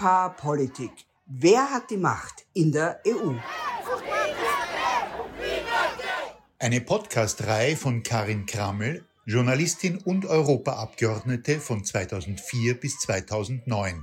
Paarpolitik. Wer hat die Macht in der EU? Eine Podcast-Reihe von Karin Krammel, Journalistin und Europaabgeordnete von 2004 bis 2009.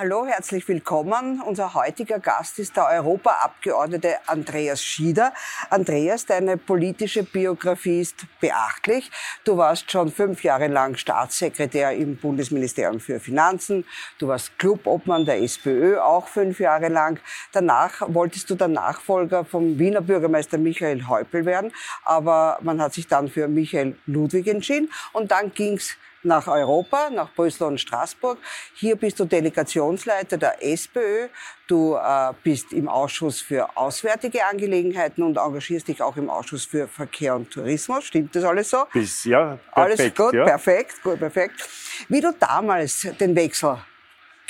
Hallo, herzlich willkommen. Unser heutiger Gast ist der Europaabgeordnete Andreas Schieder. Andreas, deine politische Biografie ist beachtlich. Du warst schon fünf Jahre lang Staatssekretär im Bundesministerium für Finanzen. Du warst Clubobmann der SPÖ, auch fünf Jahre lang. Danach wolltest du der Nachfolger vom Wiener Bürgermeister Michael Häupl werden, aber man hat sich dann für Michael Ludwig entschieden und dann ging's nach Europa, nach Brüssel und Straßburg. Hier bist du Delegationsleiter der SPÖ. Du äh, bist im Ausschuss für Auswärtige Angelegenheiten und engagierst dich auch im Ausschuss für Verkehr und Tourismus. Stimmt das alles so? Bis, ja, perfekt. Alles gut, ja. perfekt, gut, perfekt. Wie du damals den Wechsel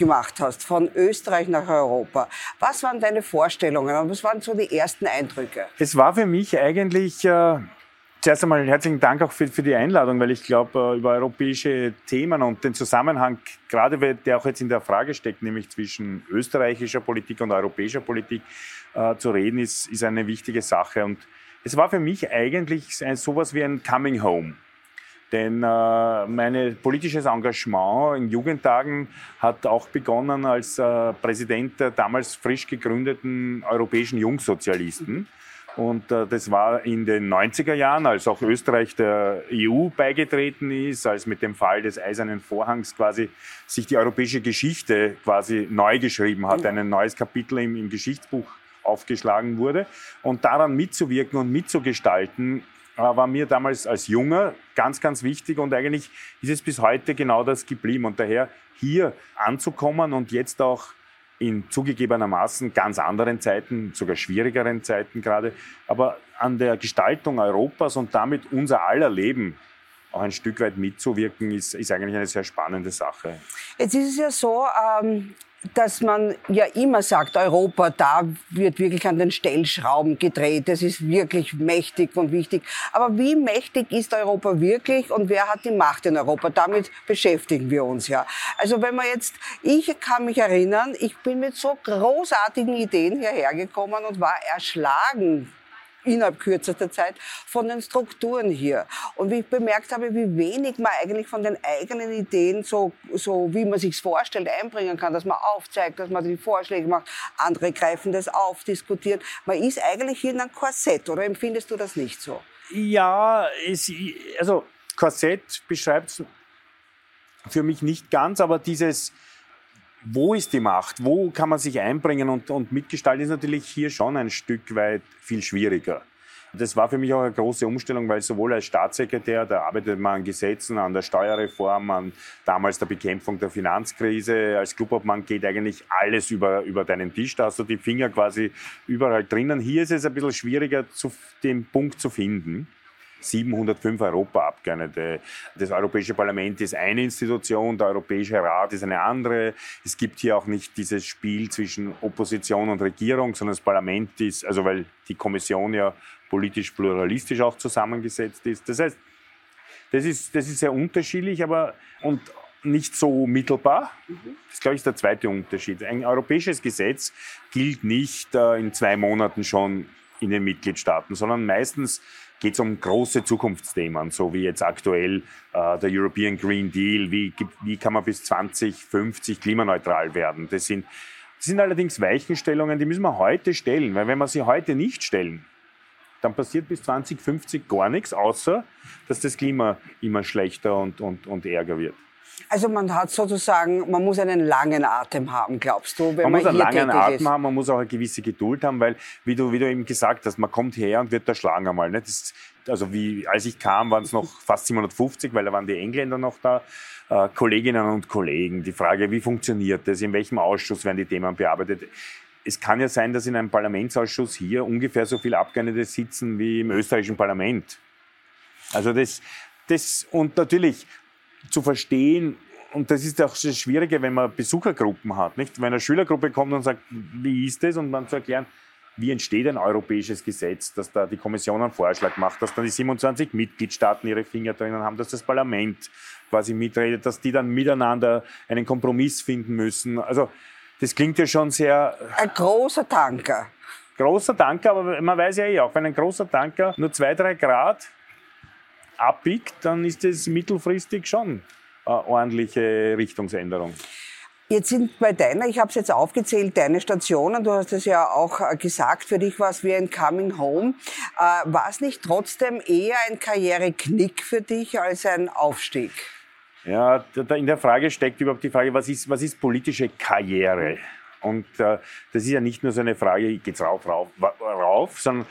gemacht hast von Österreich nach Europa. Was waren deine Vorstellungen und was waren so die ersten Eindrücke? Es war für mich eigentlich äh, Zuerst einmal herzlichen Dank auch für, für die Einladung, weil ich glaube, äh, über europäische Themen und den Zusammenhang, gerade der auch jetzt in der Frage steckt, nämlich zwischen österreichischer Politik und europäischer Politik äh, zu reden, ist, ist eine wichtige Sache. Und es war für mich eigentlich ein, sowas wie ein Coming Home. Denn äh, mein politisches Engagement in Jugendtagen hat auch begonnen als äh, Präsident der damals frisch gegründeten Europäischen Jungsozialisten. Und äh, das war in den 90er Jahren, als auch Österreich der EU beigetreten ist, als mit dem Fall des Eisernen Vorhangs quasi sich die europäische Geschichte quasi neu geschrieben hat, ein neues Kapitel im, im Geschichtsbuch aufgeschlagen wurde. Und daran mitzuwirken und mitzugestalten, äh, war mir damals als Junger ganz, ganz wichtig und eigentlich ist es bis heute genau das geblieben. Und daher hier anzukommen und jetzt auch in zugegebenermaßen ganz anderen Zeiten, sogar schwierigeren Zeiten gerade, aber an der Gestaltung Europas und damit unser aller Leben auch ein Stück weit mitzuwirken, ist, ist eigentlich eine sehr spannende Sache. Jetzt ist es ja so, ähm, dass man ja immer sagt, Europa, da wird wirklich an den Stellschrauben gedreht. Das ist wirklich mächtig und wichtig. Aber wie mächtig ist Europa wirklich und wer hat die Macht in Europa? Damit beschäftigen wir uns ja. Also wenn man jetzt, ich kann mich erinnern, ich bin mit so großartigen Ideen hierher gekommen und war erschlagen innerhalb kürzester Zeit von den Strukturen hier. Und wie ich bemerkt habe, wie wenig man eigentlich von den eigenen Ideen, so, so wie man sich vorstellt, einbringen kann, dass man aufzeigt, dass man die Vorschläge macht, andere greifen das auf, diskutieren. Man ist eigentlich hier in einem Korsett, oder empfindest du das nicht so? Ja, es, also Korsett beschreibt es für mich nicht ganz, aber dieses, wo ist die Macht? Wo kann man sich einbringen und, und mitgestalten, ist natürlich hier schon ein Stück weit viel schwieriger. Das war für mich auch eine große Umstellung, weil sowohl als Staatssekretär, da arbeitet man an Gesetzen, an der Steuerreform, an damals der Bekämpfung der Finanzkrise. Als Clubobmann geht eigentlich alles über, über deinen Tisch. Da hast du die Finger quasi überall drinnen. Hier ist es ein bisschen schwieriger, zu, den Punkt zu finden. 705 Europaabgeordnete. Das Europäische Parlament ist eine Institution, der Europäische Rat ist eine andere. Es gibt hier auch nicht dieses Spiel zwischen Opposition und Regierung, sondern das Parlament ist, also weil die Kommission ja politisch pluralistisch auch zusammengesetzt ist. Das heißt, das ist, das ist sehr unterschiedlich, aber und nicht so mittelbar. Das ist, glaube ich, der zweite Unterschied. Ein europäisches Gesetz gilt nicht äh, in zwei Monaten schon in den Mitgliedstaaten, sondern meistens geht es um große Zukunftsthemen, so wie jetzt aktuell äh, der European Green Deal, wie, wie kann man bis 2050 klimaneutral werden. Das sind, das sind allerdings Weichenstellungen, die müssen wir heute stellen, weil wenn wir sie heute nicht stellen, dann passiert bis 2050 gar nichts, außer dass das Klima immer schlechter und, und, und ärger wird. Also man hat sozusagen, man muss einen langen Atem haben, glaubst du? Wenn man, man muss einen langen Atem ist. haben, man muss auch eine gewisse Geduld haben, weil, wie du, wie du eben gesagt hast, man kommt her und wird erschlagen einmal. Ne? Das, also wie, als ich kam, waren es noch fast 750, weil da waren die Engländer noch da. Äh, Kolleginnen und Kollegen, die Frage, wie funktioniert das, in welchem Ausschuss werden die Themen bearbeitet. Es kann ja sein, dass in einem Parlamentsausschuss hier ungefähr so viele Abgeordnete sitzen wie im österreichischen Parlament. Also das, das, und natürlich zu verstehen, und das ist auch das Schwierige, wenn man Besuchergruppen hat, nicht? Wenn eine Schülergruppe kommt und sagt, wie ist das? Und man zu erklären, wie entsteht ein europäisches Gesetz, dass da die Kommission einen Vorschlag macht, dass dann die 27 Mitgliedstaaten ihre Finger drinnen haben, dass das Parlament quasi mitredet, dass die dann miteinander einen Kompromiss finden müssen. Also das klingt ja schon sehr... Ein großer Tanker. Großer Tanker, aber man weiß ja eh auch, wenn ein großer Tanker nur zwei, drei Grad abbiegt, dann ist das mittelfristig schon eine ordentliche Richtungsänderung. Jetzt sind bei deiner, ich habe es jetzt aufgezählt, deine Stationen, du hast es ja auch äh, gesagt, für dich war es wie ein Coming Home. Äh, war es nicht trotzdem eher ein Karriereknick für dich als ein Aufstieg? Ja, in der Frage steckt überhaupt die Frage, was ist, was ist politische Karriere? Und äh, das ist ja nicht nur so eine Frage, geht's rauf, rauf, rauf, sondern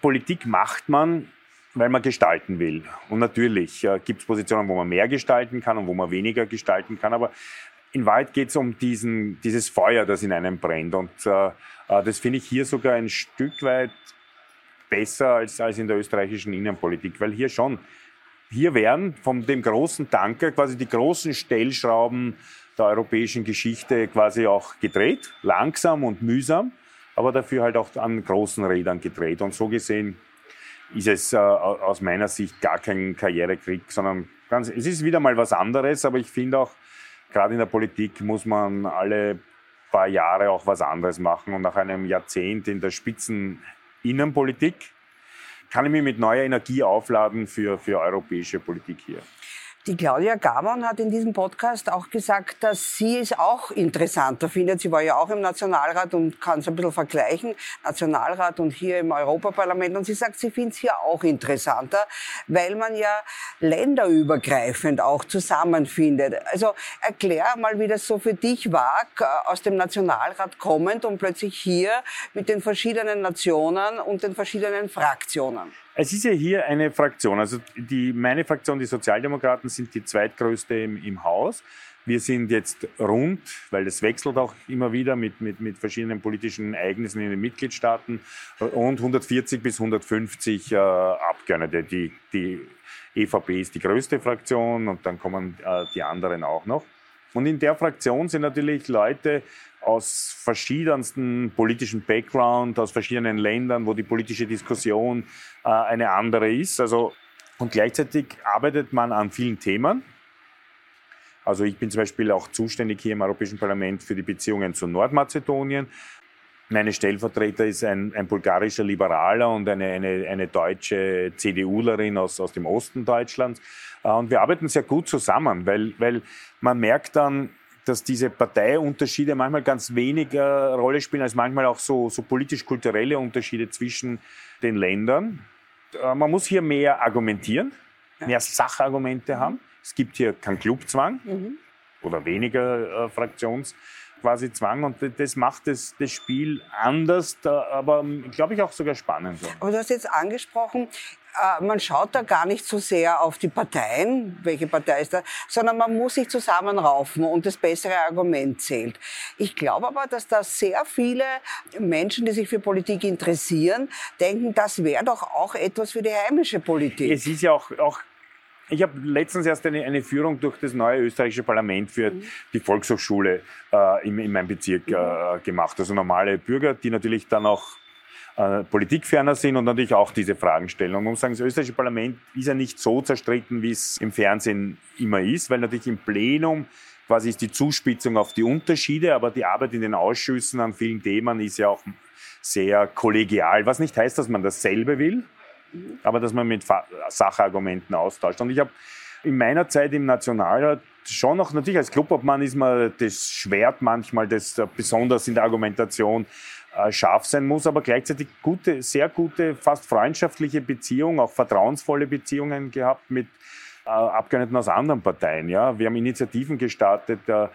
Politik macht man, weil man gestalten will. Und natürlich äh, gibt es Positionen, wo man mehr gestalten kann und wo man weniger gestalten kann. Aber in Wahrheit geht es um diesen, dieses Feuer, das in einem brennt. Und äh, äh, das finde ich hier sogar ein Stück weit besser als, als in der österreichischen Innenpolitik, weil hier schon, hier werden von dem großen Tanker quasi die großen Stellschrauben der europäischen Geschichte quasi auch gedreht, langsam und mühsam, aber dafür halt auch an großen Rädern gedreht. Und so gesehen ist es äh, aus meiner Sicht gar kein Karrierekrieg, sondern ganz, es ist wieder mal was anderes, aber ich finde auch, gerade in der Politik muss man alle paar Jahre auch was anderes machen. Und nach einem Jahrzehnt in der Spitzeninnenpolitik kann ich mich mit neuer Energie aufladen für, für europäische Politik hier. Die Claudia Gamon hat in diesem Podcast auch gesagt, dass sie es auch interessanter findet. Sie war ja auch im Nationalrat und kann es ein bisschen vergleichen, Nationalrat und hier im Europaparlament. Und sie sagt, sie findet es hier auch interessanter, weil man ja länderübergreifend auch zusammenfindet. Also erklär mal, wie das so für dich war, aus dem Nationalrat kommend und plötzlich hier mit den verschiedenen Nationen und den verschiedenen Fraktionen. Es ist ja hier eine Fraktion. Also die, meine Fraktion, die Sozialdemokraten, sind die zweitgrößte im, im Haus. Wir sind jetzt rund, weil das wechselt auch immer wieder mit, mit, mit verschiedenen politischen Ereignissen in den Mitgliedstaaten, rund 140 bis 150 äh, Abgeordnete. Die, die EVP ist die größte Fraktion und dann kommen äh, die anderen auch noch. Und in der Fraktion sind natürlich Leute aus verschiedensten politischen Background, aus verschiedenen Ländern, wo die politische Diskussion äh, eine andere ist. Also, und gleichzeitig arbeitet man an vielen Themen. Also ich bin zum Beispiel auch zuständig hier im Europäischen Parlament für die Beziehungen zu Nordmazedonien. Meine Stellvertreter ist ein, ein bulgarischer Liberaler und eine, eine, eine deutsche CDUlerin aus, aus dem Osten Deutschlands. Äh, und wir arbeiten sehr gut zusammen, weil, weil man merkt dann, dass diese Parteiunterschiede manchmal ganz weniger Rolle spielen als manchmal auch so, so politisch-kulturelle Unterschiede zwischen den Ländern. Äh, man muss hier mehr argumentieren, mehr Sachargumente haben. Es gibt hier keinen Clubzwang mhm. oder weniger äh, Fraktions quasi Zwang und das macht das, das Spiel anders, aber glaube ich auch sogar spannend. Aber du hast jetzt angesprochen, äh, man schaut da gar nicht so sehr auf die Parteien, welche Partei ist da, sondern man muss sich zusammenraufen und das bessere Argument zählt. Ich glaube aber, dass da sehr viele Menschen, die sich für Politik interessieren, denken, das wäre doch auch etwas für die heimische Politik. Es ist ja auch, auch ich habe letztens erst eine, eine, Führung durch das neue österreichische Parlament für mhm. die Volkshochschule äh, in, in, meinem Bezirk äh, mhm. gemacht. Also normale Bürger, die natürlich dann auch äh, politikferner sind und natürlich auch diese Fragen stellen. Und man muss sagen, das österreichische Parlament ist ja nicht so zerstritten, wie es im Fernsehen immer ist, weil natürlich im Plenum quasi ist die Zuspitzung auf die Unterschiede, aber die Arbeit in den Ausschüssen an vielen Themen ist ja auch sehr kollegial, was nicht heißt, dass man dasselbe will, aber dass man mit Sachargumenten austauscht. Und ich habe in meiner Zeit im Nationalrat schon noch, natürlich als Clubobmann ist man das Schwert manchmal, das besonders in der Argumentation äh, scharf sein muss, aber gleichzeitig gute, sehr gute, fast freundschaftliche Beziehungen, auch vertrauensvolle Beziehungen gehabt mit äh, Abgeordneten aus anderen Parteien. Ja. Wir haben Initiativen gestartet, äh,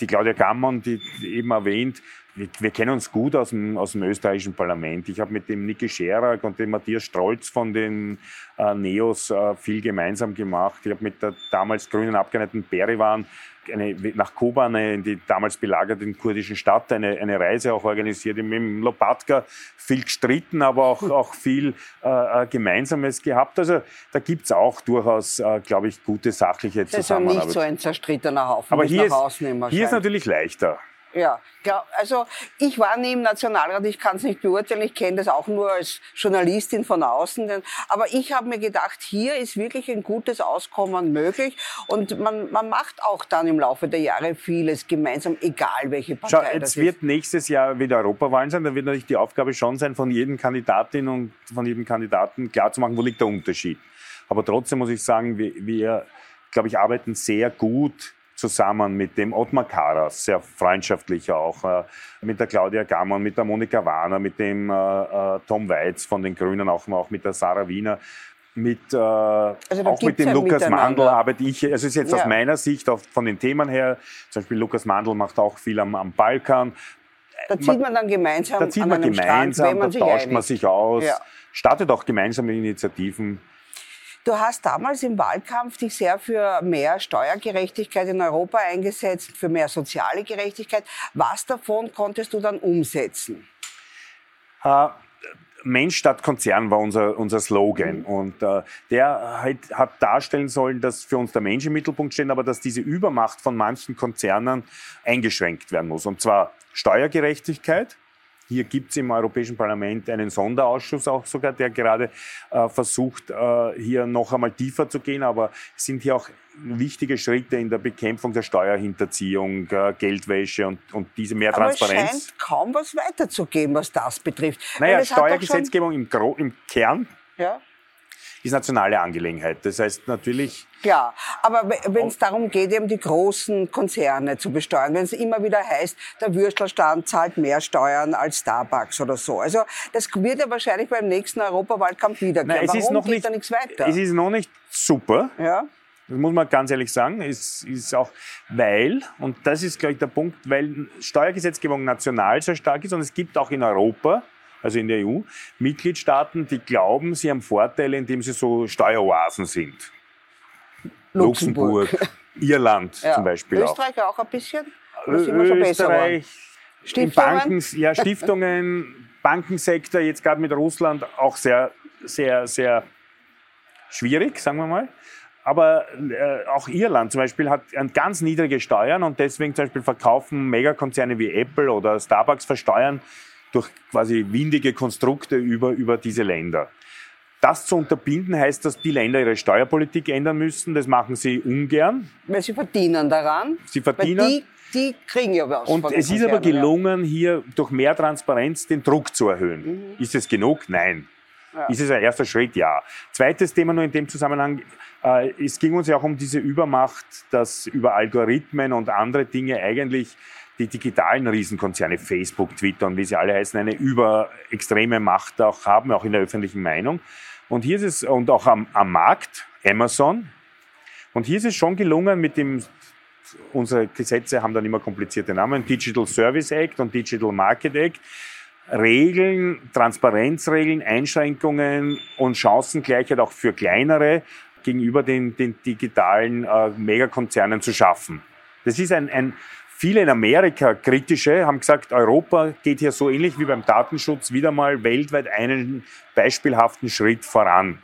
die Claudia Gammon, die eben erwähnt, wir, wir, kennen uns gut aus dem, aus dem österreichischen Parlament. Ich habe mit dem Niki Scherak und dem Matthias Strolz von den äh, Neos äh, viel gemeinsam gemacht. Ich habe mit der damals grünen Abgeordneten Berivan eine, nach Kuba, eine, in die damals belagerten kurdischen Stadt, eine, eine Reise auch organisiert. Mit dem Lopatka viel gestritten, aber auch, auch viel äh, äh Gemeinsames gehabt. Also da gibt es auch durchaus, äh, glaube ich, gute sachliche Zusammenarbeit. Das ist also nicht so ein zerstrittener Haufen, aber hier, ist, hier ist natürlich leichter. Ja, also ich war nie im Nationalrat, ich kann es nicht beurteilen, ich kenne das auch nur als Journalistin von außen. Aber ich habe mir gedacht, hier ist wirklich ein gutes Auskommen möglich und man, man macht auch dann im Laufe der Jahre vieles gemeinsam, egal welche Partei Schau, jetzt wird nächstes Jahr wieder Europawahlen sein, da wird natürlich die Aufgabe schon sein, von jedem Kandidatin und von jedem Kandidaten klarzumachen, wo liegt der Unterschied. Aber trotzdem muss ich sagen, wir, wir glaube ich, arbeiten sehr gut zusammen mit dem Ottmar Karas, sehr freundschaftlich auch, äh, mit der Claudia Gammann, mit der Monika Warner, mit dem äh, äh, Tom Weiz von den Grünen, auch, auch mit der Sarah Wiener. Mit, äh, also auch mit dem Lukas Mandl arbeite ich, also ist jetzt ja. aus meiner Sicht auch von den Themen her, zum Beispiel Lukas Mandl macht auch viel am, am Balkan. Da zieht man dann gemeinsam Da zieht man gemeinsam, Strand, da tauscht man sich aus, ja. startet auch gemeinsame Initiativen. Du hast damals im Wahlkampf dich sehr für mehr Steuergerechtigkeit in Europa eingesetzt, für mehr soziale Gerechtigkeit. Was davon konntest du dann umsetzen? Uh, Mensch statt Konzern war unser, unser Slogan. Mhm. Und äh, der halt, hat darstellen sollen, dass für uns der Mensch im Mittelpunkt steht, aber dass diese Übermacht von manchen Konzernen eingeschränkt werden muss. Und zwar Steuergerechtigkeit, hier gibt es im Europäischen Parlament einen Sonderausschuss auch sogar, der gerade äh, versucht, äh, hier noch einmal tiefer zu gehen. Aber es sind hier auch wichtige Schritte in der Bekämpfung der Steuerhinterziehung, äh, Geldwäsche und, und diese mehr Aber Transparenz. Es scheint kaum was weiterzugeben, was das betrifft. Naja, Steuergesetzgebung im, im Kern ja ist nationale Angelegenheit. Das heißt natürlich. Klar, aber wenn es darum geht, eben die großen Konzerne zu besteuern, wenn es immer wieder heißt, der Würstelstand zahlt mehr Steuern als Starbucks oder so. Also das wird ja wahrscheinlich beim nächsten Europawahlkampf wiederkehren. Warum ist noch geht nicht, da nichts weiter? Es ist noch nicht super. Ja. Das muss man ganz ehrlich sagen. Es ist auch, weil, und das ist, glaube ich, der Punkt, weil Steuergesetzgebung national so stark ist und es gibt auch in Europa also in der EU, Mitgliedstaaten, die glauben, sie haben Vorteile, indem sie so Steueroasen sind. Luxemburg, Luxemburg Irland ja. zum Beispiel Österreich auch, auch ein bisschen? Österreich, Stiftungen? Banken, ja, Stiftungen, Bankensektor, jetzt gerade mit Russland auch sehr, sehr, sehr schwierig, sagen wir mal. Aber äh, auch Irland zum Beispiel hat ganz niedrige Steuern und deswegen zum Beispiel verkaufen Megakonzerne wie Apple oder Starbucks versteuern durch quasi windige Konstrukte über, über diese Länder. Das zu unterbinden heißt, dass die Länder ihre Steuerpolitik ändern müssen. Das machen sie ungern. Weil sie verdienen daran. Sie verdienen. Die, die, kriegen ja was. Und es ist aber gelungen, hier durch mehr Transparenz den Druck zu erhöhen. Mhm. Ist es genug? Nein. Ja. Ist es ein erster Schritt? Ja. Zweites Thema nur in dem Zusammenhang. Äh, es ging uns ja auch um diese Übermacht, dass über Algorithmen und andere Dinge eigentlich die digitalen Riesenkonzerne, Facebook, Twitter und wie sie alle heißen, eine überextreme Macht auch haben, auch in der öffentlichen Meinung. Und hier ist es, und auch am, am Markt, Amazon. Und hier ist es schon gelungen, mit dem, unsere Gesetze haben dann immer komplizierte Namen, Digital Service Act und Digital Market Act, Regeln, Transparenzregeln, Einschränkungen und Chancengleichheit auch für kleinere gegenüber den, den digitalen äh, Megakonzernen zu schaffen. Das ist ein, ein Viele in Amerika kritische haben gesagt, Europa geht hier so ähnlich wie beim Datenschutz wieder mal weltweit einen beispielhaften Schritt voran.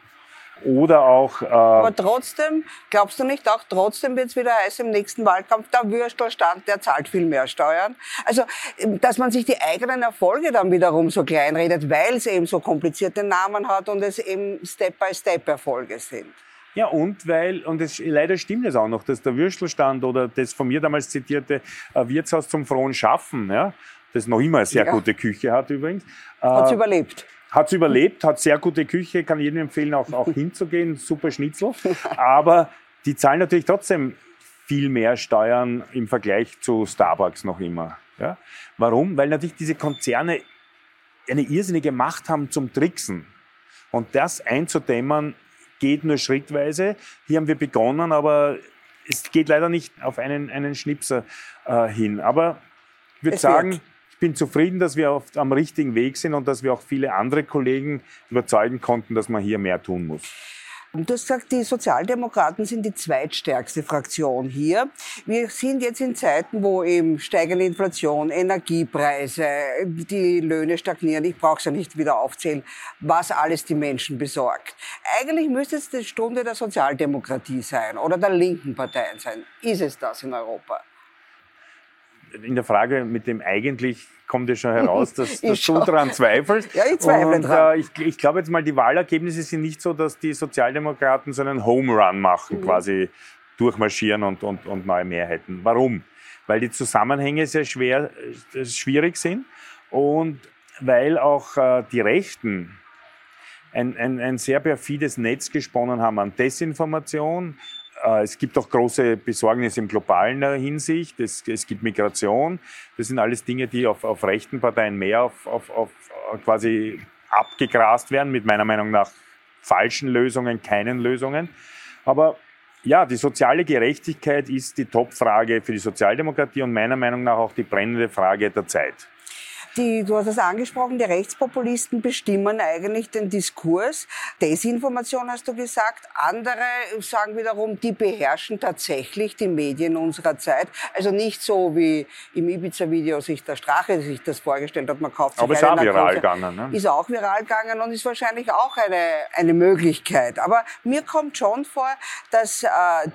Oder auch. Äh Aber trotzdem, glaubst du nicht auch, trotzdem wird es wieder heißen im nächsten Wahlkampf, der Würstelstand, der zahlt viel mehr Steuern. Also, dass man sich die eigenen Erfolge dann wiederum so kleinredet, weil es eben so komplizierte Namen hat und es eben Step-by-Step-Erfolge sind. Ja, und weil, und es, leider stimmt es auch noch, dass der Würstelstand oder das von mir damals zitierte äh, Wirtshaus zum frohen Schaffen, ja, das noch immer eine sehr ja. gute Küche hat übrigens. Hat es äh, überlebt. Hat es überlebt, hat sehr gute Küche, kann jedem empfehlen, auch, auch hinzugehen, super Schnitzel. Aber die zahlen natürlich trotzdem viel mehr Steuern im Vergleich zu Starbucks noch immer. Ja? Warum? Weil natürlich diese Konzerne eine irrsinnige Macht haben zum Tricksen. Und das einzudämmen, geht nur schrittweise. Hier haben wir begonnen, aber es geht leider nicht auf einen, einen Schnipser äh, hin. Aber ich würde sagen, wird. ich bin zufrieden, dass wir auf, am richtigen Weg sind und dass wir auch viele andere Kollegen überzeugen konnten, dass man hier mehr tun muss. Du hast gesagt, die Sozialdemokraten sind die zweitstärkste Fraktion hier. Wir sind jetzt in Zeiten, wo eben steigende Inflation, Energiepreise, die Löhne stagnieren. Ich brauche es ja nicht wieder aufzählen, was alles die Menschen besorgt. Eigentlich müsste es die Stunde der Sozialdemokratie sein oder der linken Parteien sein. Ist es das in Europa? in der Frage mit dem eigentlich kommt ja schon heraus, dass, dass du daran zweifelst. Ja, ich zweifle und, dran. Äh, ich, ich glaube jetzt mal, die Wahlergebnisse sind nicht so, dass die Sozialdemokraten so einen Home Run machen, mhm. quasi durchmarschieren und, und, und neue Mehrheiten. Warum? Weil die Zusammenhänge sehr schwer, äh, schwierig sind und weil auch äh, die Rechten ein, ein, ein sehr perfides Netz gesponnen haben an Desinformation. Äh, es gibt auch große Besorgnis im globalen Hinsicht. Es, es gibt Migration. Das sind alles Dinge, die auf, auf rechten Parteien mehr auf, auf, auf quasi abgegrast werden, mit meiner Meinung nach falschen Lösungen, keinen Lösungen. Aber ja, die soziale Gerechtigkeit ist die Topfrage für die Sozialdemokratie und meiner Meinung nach auch die brennende Frage der Zeit. Die, du hast es angesprochen, die Rechtspopulisten bestimmen eigentlich den Diskurs. Desinformation hast du gesagt. Andere sagen wiederum, die beherrschen tatsächlich die Medien unserer Zeit. Also nicht so wie im Ibiza-Video sich der Strache sich das vorgestellt hat. Man kauft sich Aber ist auch viral gegangen. Ne? Ist auch viral gegangen und ist wahrscheinlich auch eine, eine Möglichkeit. Aber mir kommt schon vor, dass äh,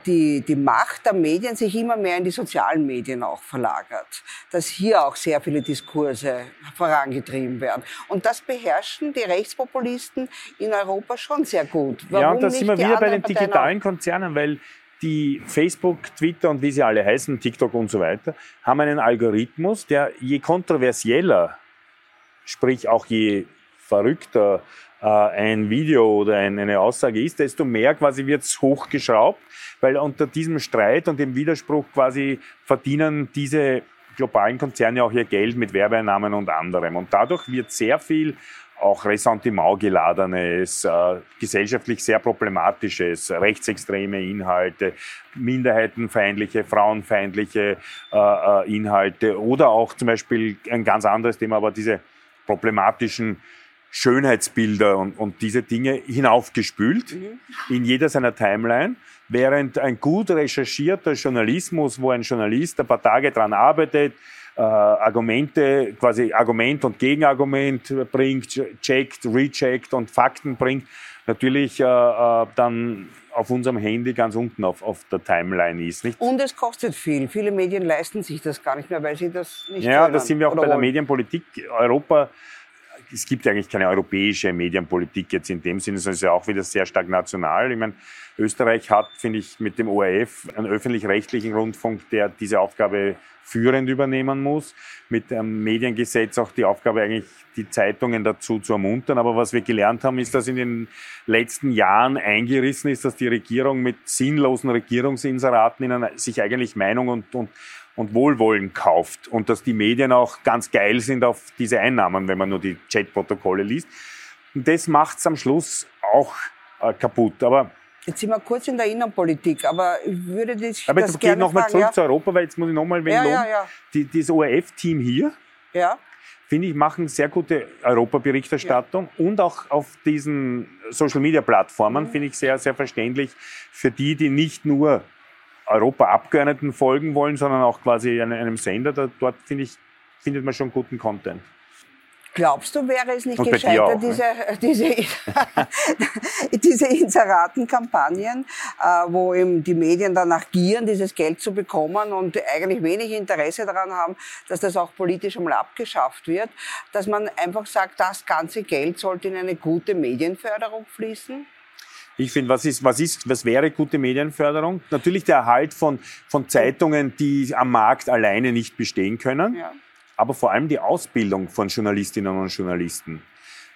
die, die Macht der Medien sich immer mehr in die sozialen Medien auch verlagert. Dass hier auch sehr viele Diskurse vorangetrieben werden. Und das beherrschen die Rechtspopulisten in Europa schon sehr gut. Warum ja, und da sind wir wieder bei den digitalen Konzernen, weil die Facebook, Twitter und wie sie alle heißen, TikTok und so weiter, haben einen Algorithmus, der je kontroversieller, sprich auch je verrückter äh, ein Video oder ein, eine Aussage ist, desto mehr quasi wird es hochgeschraubt, weil unter diesem Streit und dem Widerspruch quasi verdienen diese globalen Konzerne auch ihr Geld mit Werbeeinnahmen und anderem. Und dadurch wird sehr viel auch Ressentiment geladenes, äh, gesellschaftlich sehr problematisches, rechtsextreme Inhalte, minderheitenfeindliche, frauenfeindliche äh, äh, Inhalte oder auch zum Beispiel ein ganz anderes Thema, aber diese problematischen Schönheitsbilder und, und diese Dinge hinaufgespült mhm. in jeder seiner Timeline, während ein gut recherchierter Journalismus, wo ein Journalist ein paar Tage dran arbeitet, äh, Argumente, quasi Argument und Gegenargument bringt, checkt, recheckt und Fakten bringt, natürlich äh, äh, dann auf unserem Handy ganz unten auf, auf der Timeline ist. Nicht? Und es kostet viel. Viele Medien leisten sich das gar nicht mehr, weil sie das nicht Ja, da sind wir auch bei der Medienpolitik. Europa es gibt eigentlich keine europäische Medienpolitik jetzt in dem Sinne, sondern es ist ja auch wieder sehr stark national. Ich meine, Österreich hat, finde ich, mit dem ORF einen öffentlich-rechtlichen Rundfunk, der diese Aufgabe führend übernehmen muss. Mit dem Mediengesetz auch die Aufgabe eigentlich, die Zeitungen dazu zu ermuntern. Aber was wir gelernt haben, ist, dass in den letzten Jahren eingerissen ist, dass die Regierung mit sinnlosen Regierungsinseraten sich eigentlich Meinung und, und und Wohlwollen kauft und dass die Medien auch ganz geil sind auf diese Einnahmen, wenn man nur die Chatprotokolle liest. Und das macht es am Schluss auch äh, kaputt. Aber Jetzt sind wir kurz in der Innenpolitik, aber ich würde dich aber das gerne nochmal zurück ja. zu Europa, weil jetzt muss ich nochmal ja, ja, ja. Die, das ORF-Team hier, ja. finde ich, machen sehr gute Europaberichterstattung und auch auf diesen Social-Media-Plattformen mhm. finde ich sehr, sehr verständlich für die, die nicht nur Europa-Abgeordneten folgen wollen, sondern auch quasi einem Sender. Da, dort finde ich, findet man schon guten Content. Glaubst du, wäre es nicht Und gescheiter, auch, diese, ne? diese, diese Inseratenkampagnen, äh, wo eben die Medien danach gieren, dieses Geld zu bekommen und eigentlich wenig Interesse daran haben, dass das auch politisch einmal abgeschafft wird, dass man einfach sagt, das ganze Geld sollte in eine gute Medienförderung fließen? Ich finde, was ist, was ist, was wäre gute Medienförderung? Natürlich der Erhalt von, von Zeitungen, die am Markt alleine nicht bestehen können. Ja. Aber vor allem die Ausbildung von Journalistinnen und Journalisten.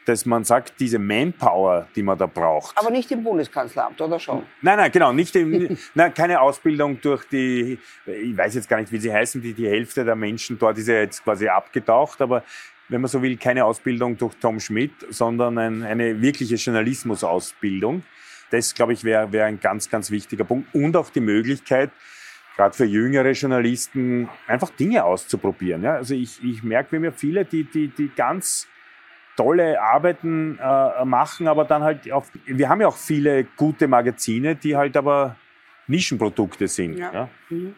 Dass man sagt, diese Manpower, die man da braucht. Aber nicht im Bundeskanzleramt, oder schon? Nein, nein, genau. Nicht im, nein, keine Ausbildung durch die, ich weiß jetzt gar nicht, wie sie heißen, die, die Hälfte der Menschen dort ist ja jetzt quasi abgetaucht, aber wenn man so will, keine Ausbildung durch Tom Schmidt, sondern ein, eine wirkliche Journalismusausbildung das, glaube ich, wäre wär ein ganz, ganz wichtiger Punkt. Und auch die Möglichkeit, gerade für jüngere Journalisten, einfach Dinge auszuprobieren. Ja? Also ich, ich merke, wir haben ja viele, die, die, die ganz tolle Arbeiten äh, machen, aber dann halt auch, wir haben ja auch viele gute Magazine, die halt aber Nischenprodukte sind. Ja. ja? Mhm.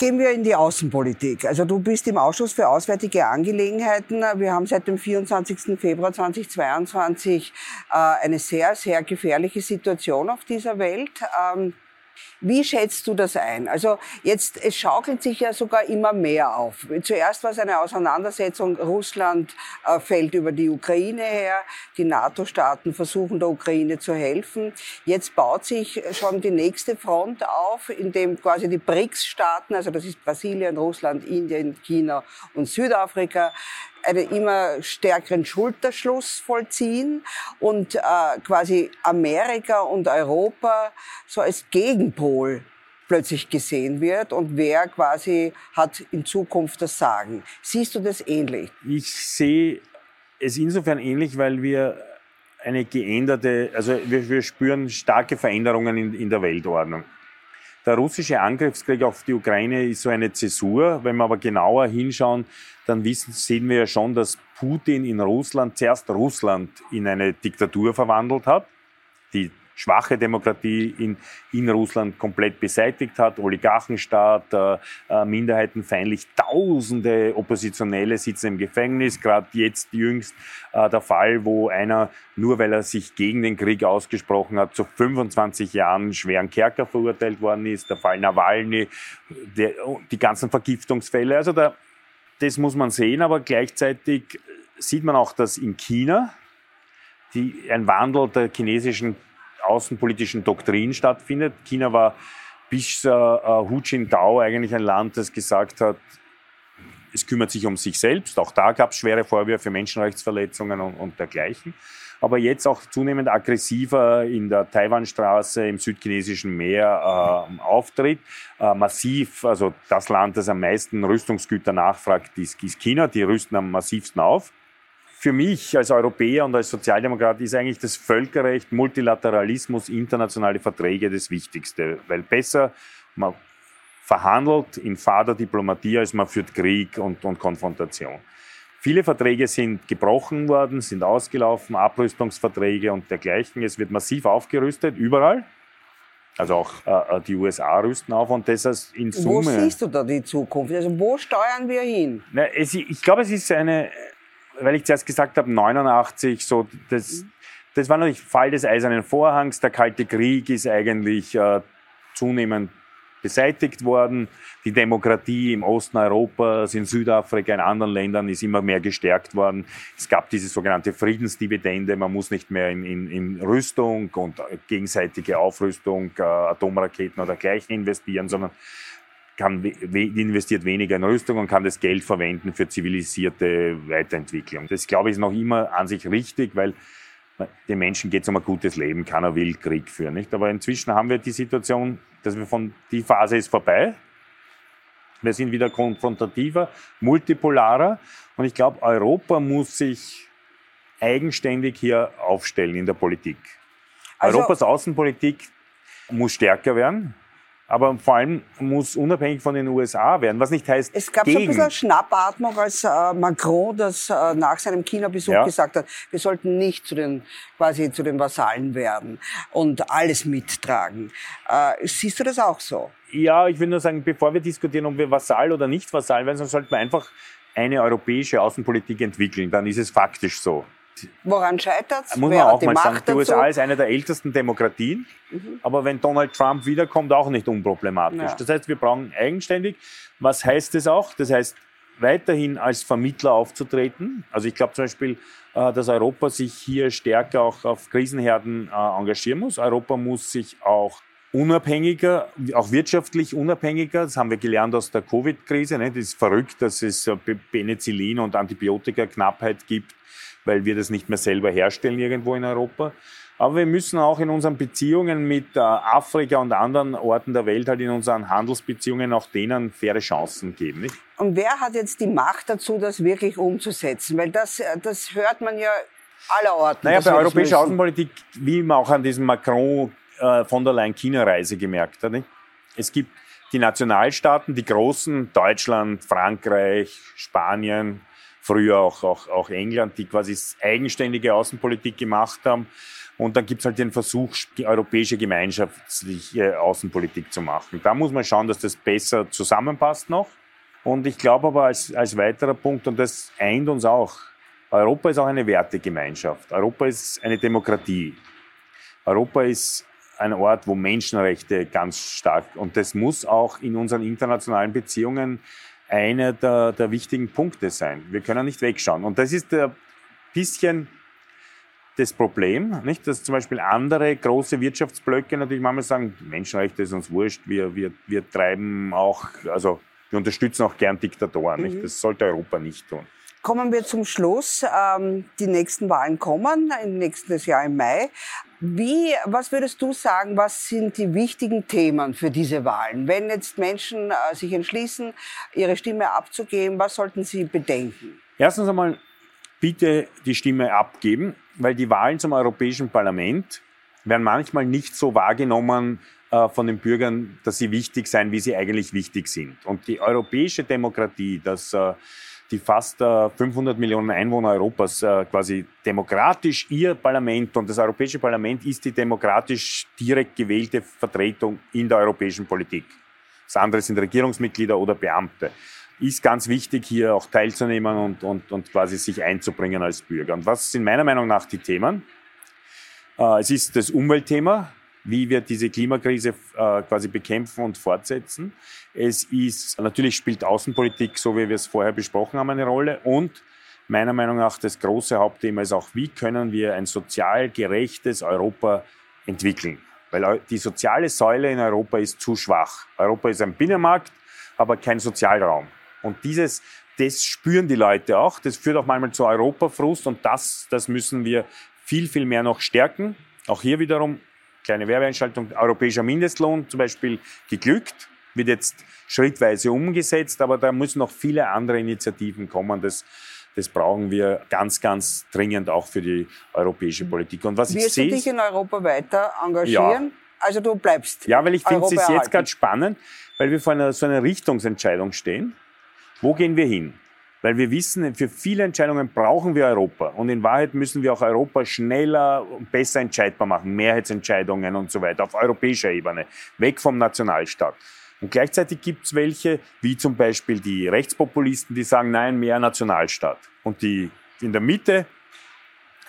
Gehen wir in die Außenpolitik. Also du bist im Ausschuss für Auswärtige Angelegenheiten. Wir haben seit dem 24. Februar 2022 äh, eine sehr, sehr gefährliche Situation auf dieser Welt. Wie schätzt du das ein? Also jetzt, es schaukelt sich ja sogar immer mehr auf. Zuerst war es eine Auseinandersetzung, Russland äh, fällt über die Ukraine her, die NATO-Staaten versuchen der Ukraine zu helfen. Jetzt baut sich schon die nächste Front auf, in dem quasi die BRICS-Staaten, also das ist Brasilien, Russland, Indien, China und Südafrika, einen immer stärkeren Schulterschluss vollziehen und äh, quasi Amerika und Europa so als Gegenpol plötzlich gesehen wird und wer quasi hat in Zukunft das Sagen. Siehst du das ähnlich? Ich sehe es insofern ähnlich, weil wir eine geänderte, also wir, wir spüren starke Veränderungen in, in der Weltordnung. Der russische Angriffskrieg auf die Ukraine ist so eine Zäsur. Wenn wir aber genauer hinschauen, dann wissen, sehen wir ja schon, dass Putin in Russland zuerst Russland in eine Diktatur verwandelt hat, die schwache Demokratie in, in Russland komplett beseitigt hat, Oligarchenstaat, äh, äh, minderheitenfeindlich, tausende Oppositionelle sitzen im Gefängnis, gerade jetzt jüngst äh, der Fall, wo einer, nur weil er sich gegen den Krieg ausgesprochen hat, zu 25 Jahren schweren Kerker verurteilt worden ist, der Fall Nawalny, der, die ganzen Vergiftungsfälle, also da, das muss man sehen, aber gleichzeitig sieht man auch, dass in China die, ein Wandel der chinesischen außenpolitischen Doktrin stattfindet. China war bis äh, Hu Jintao eigentlich ein Land, das gesagt hat, es kümmert sich um sich selbst. Auch da gab es schwere Vorwürfe, Menschenrechtsverletzungen und, und dergleichen. Aber jetzt auch zunehmend aggressiver in der Taiwanstraße, im südchinesischen Meer äh, auftritt. Äh, massiv, also das Land, das am meisten Rüstungsgüter nachfragt, ist, ist China. Die rüsten am massivsten auf für mich als Europäer und als Sozialdemokrat ist eigentlich das Völkerrecht, Multilateralismus, internationale Verträge das Wichtigste, weil besser man verhandelt in fader Diplomatie, als man führt Krieg und, und Konfrontation. Viele Verträge sind gebrochen worden, sind ausgelaufen, Abrüstungsverträge und dergleichen. Es wird massiv aufgerüstet, überall. Also auch äh, äh die USA rüsten auf und das heißt in Summe. Wo siehst du da die Zukunft? Also wo steuern wir hin? Na, es, ich glaube, es ist eine, weil ich zuerst gesagt habe, 89, so das, das war natürlich Fall des Eisernen Vorhangs. Der Kalte Krieg ist eigentlich äh, zunehmend beseitigt worden. Die Demokratie im Osten Europas, in Südafrika, in anderen Ländern ist immer mehr gestärkt worden. Es gab diese sogenannte Friedensdividende. Man muss nicht mehr in, in, in Rüstung und gegenseitige Aufrüstung, äh, Atomraketen oder dergleichen investieren, sondern kann, investiert weniger in Rüstung und kann das Geld verwenden für zivilisierte Weiterentwicklung. Das, glaube ich, ist noch immer an sich richtig, weil den Menschen geht es um ein gutes Leben, keiner will Krieg führen. Nicht? Aber inzwischen haben wir die Situation, dass wir von, die Phase ist vorbei. Wir sind wieder konfrontativer, multipolarer. Und ich glaube, Europa muss sich eigenständig hier aufstellen in der Politik. Also, Europas Außenpolitik muss stärker werden aber vor allem muss unabhängig von den USA werden, was nicht heißt Es gab gegen. so ein bisschen Schnappatmung, als äh, Macron das äh, nach seinem China-Besuch ja. gesagt hat, wir sollten nicht zu den, quasi zu den Vasallen werden und alles mittragen. Äh, siehst du das auch so? Ja, ich will nur sagen, bevor wir diskutieren, ob wir Vasall oder nicht Vasall werden, sollten wir einfach eine europäische Außenpolitik entwickeln. Dann ist es faktisch so. Woran scheitert es? Muss man auch mal sagen, die USA ist eine der ältesten Demokratien, mhm. aber wenn Donald Trump wiederkommt, auch nicht unproblematisch. Ja. Das heißt, wir brauchen eigenständig. Was heißt das auch? Das heißt, weiterhin als Vermittler aufzutreten. Also ich glaube zum Beispiel, äh, dass Europa sich hier stärker auch auf Krisenherden äh, engagieren muss. Europa muss sich auch unabhängiger, auch wirtschaftlich unabhängiger. Das haben wir gelernt aus der Covid-Krise. Das ist verrückt, dass es äh, Penicillin und Antibiotika-Knappheit gibt weil wir das nicht mehr selber herstellen irgendwo in Europa. Aber wir müssen auch in unseren Beziehungen mit äh, Afrika und anderen Orten der Welt, halt in unseren Handelsbeziehungen, auch denen faire Chancen geben. Nicht? Und wer hat jetzt die Macht dazu, das wirklich umzusetzen? Weil das, äh, das hört man ja allerorten. Naja, bei europäischer Außenpolitik, wie man auch an diesem Macron äh, von der Leyen China-Reise gemerkt. Nicht? Es gibt die Nationalstaaten, die großen, Deutschland, Frankreich, Spanien, früher auch, auch, auch England, die quasi eigenständige Außenpolitik gemacht haben. Und dann gibt es halt den Versuch, die europäische gemeinschaftliche Außenpolitik zu machen. Da muss man schauen, dass das besser zusammenpasst noch. Und ich glaube aber als, als weiterer Punkt, und das eint uns auch, Europa ist auch eine Wertegemeinschaft. Europa ist eine Demokratie. Europa ist ein Ort, wo Menschenrechte ganz stark und das muss auch in unseren internationalen Beziehungen einer der, der wichtigen Punkte sein. Wir können nicht wegschauen. Und das ist ein bisschen das Problem, nicht? dass zum Beispiel andere große Wirtschaftsblöcke natürlich manchmal sagen, Menschenrechte ist uns wurscht, wir, wir, wir treiben auch, also wir unterstützen auch gern Diktatoren. Mhm. Das sollte Europa nicht tun. Kommen wir zum Schluss. Ähm, die nächsten Wahlen kommen, nächstes Jahr im Mai. Wie, was würdest du sagen, was sind die wichtigen Themen für diese Wahlen? Wenn jetzt Menschen äh, sich entschließen, ihre Stimme abzugeben, was sollten sie bedenken? Erstens einmal bitte die Stimme abgeben, weil die Wahlen zum Europäischen Parlament werden manchmal nicht so wahrgenommen äh, von den Bürgern, dass sie wichtig sein, wie sie eigentlich wichtig sind. Und die europäische Demokratie, das äh, die fast 500 äh, Millionen Einwohner Europas äh, quasi demokratisch ihr Parlament und das Europäische Parlament ist die demokratisch direkt gewählte Vertretung in der europäischen Politik. Das andere sind Regierungsmitglieder oder Beamte. Ist ganz wichtig, hier auch teilzunehmen und, und, und quasi sich einzubringen als Bürger. Und was sind meiner Meinung nach die Themen? Äh, es ist das Umweltthema, wie wir diese Klimakrise äh, quasi bekämpfen und fortsetzen. Es ist, natürlich spielt Außenpolitik, so wie wir es vorher besprochen haben, eine Rolle. Und meiner Meinung nach das große Hauptthema ist auch, wie können wir ein sozial gerechtes Europa entwickeln? Weil die soziale Säule in Europa ist zu schwach. Europa ist ein Binnenmarkt, aber kein Sozialraum. Und dieses, das spüren die Leute auch. Das führt auch manchmal zu Europafrust und das, das müssen wir viel, viel mehr noch stärken. Auch hier wiederum kleine Werbeeinschaltung, europäischer Mindestlohn zum Beispiel geglückt, wird jetzt schrittweise umgesetzt, aber da müssen noch viele andere Initiativen kommen. Das, das brauchen wir ganz, ganz dringend auch für die europäische Politik. Und was Wirst ich sehe, du dich in Europa weiter engagieren? Ja. Also du bleibst. Ja, weil ich finde es jetzt gerade spannend, weil wir vor einer, so einer Richtungsentscheidung stehen. Wo gehen wir hin? Weil wir wissen, für viele Entscheidungen brauchen wir Europa. Und in Wahrheit müssen wir auch Europa schneller und besser entscheidbar machen. Mehrheitsentscheidungen und so weiter auf europäischer Ebene. Weg vom Nationalstaat. Und gleichzeitig gibt es welche, wie zum Beispiel die Rechtspopulisten, die sagen, nein, mehr Nationalstaat. Und die in der Mitte,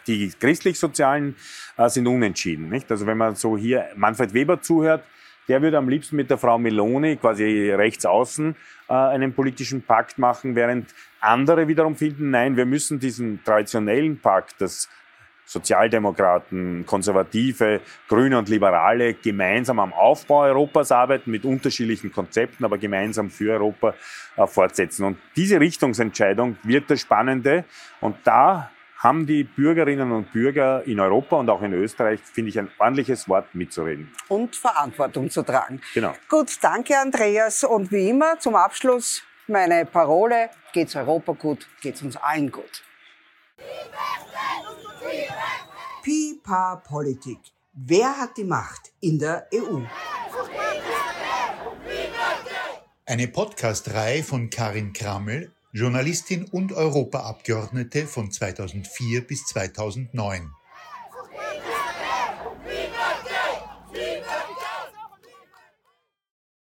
die christlich-sozialen, äh, sind unentschieden. Nicht? Also wenn man so hier Manfred Weber zuhört, der würde am liebsten mit der Frau Meloni, quasi rechts außen, äh, einen politischen Pakt machen, während andere wiederum finden, nein, wir müssen diesen traditionellen Pakt, das Sozialdemokraten, Konservative, Grüne und Liberale gemeinsam am Aufbau Europas arbeiten, mit unterschiedlichen Konzepten, aber gemeinsam für Europa äh, fortsetzen. Und diese Richtungsentscheidung wird das Spannende. Und da haben die Bürgerinnen und Bürger in Europa und auch in Österreich, finde ich, ein ordentliches Wort mitzureden. Und Verantwortung zu tragen. Genau. Gut, danke Andreas. Und wie immer zum Abschluss meine Parole, geht's Europa gut, geht's uns allen gut. Pipa Politik. Wer hat die Macht in der EU? Eine Podcast-Reihe von Karin Krammel Journalistin und Europaabgeordnete von 2004 bis 2009.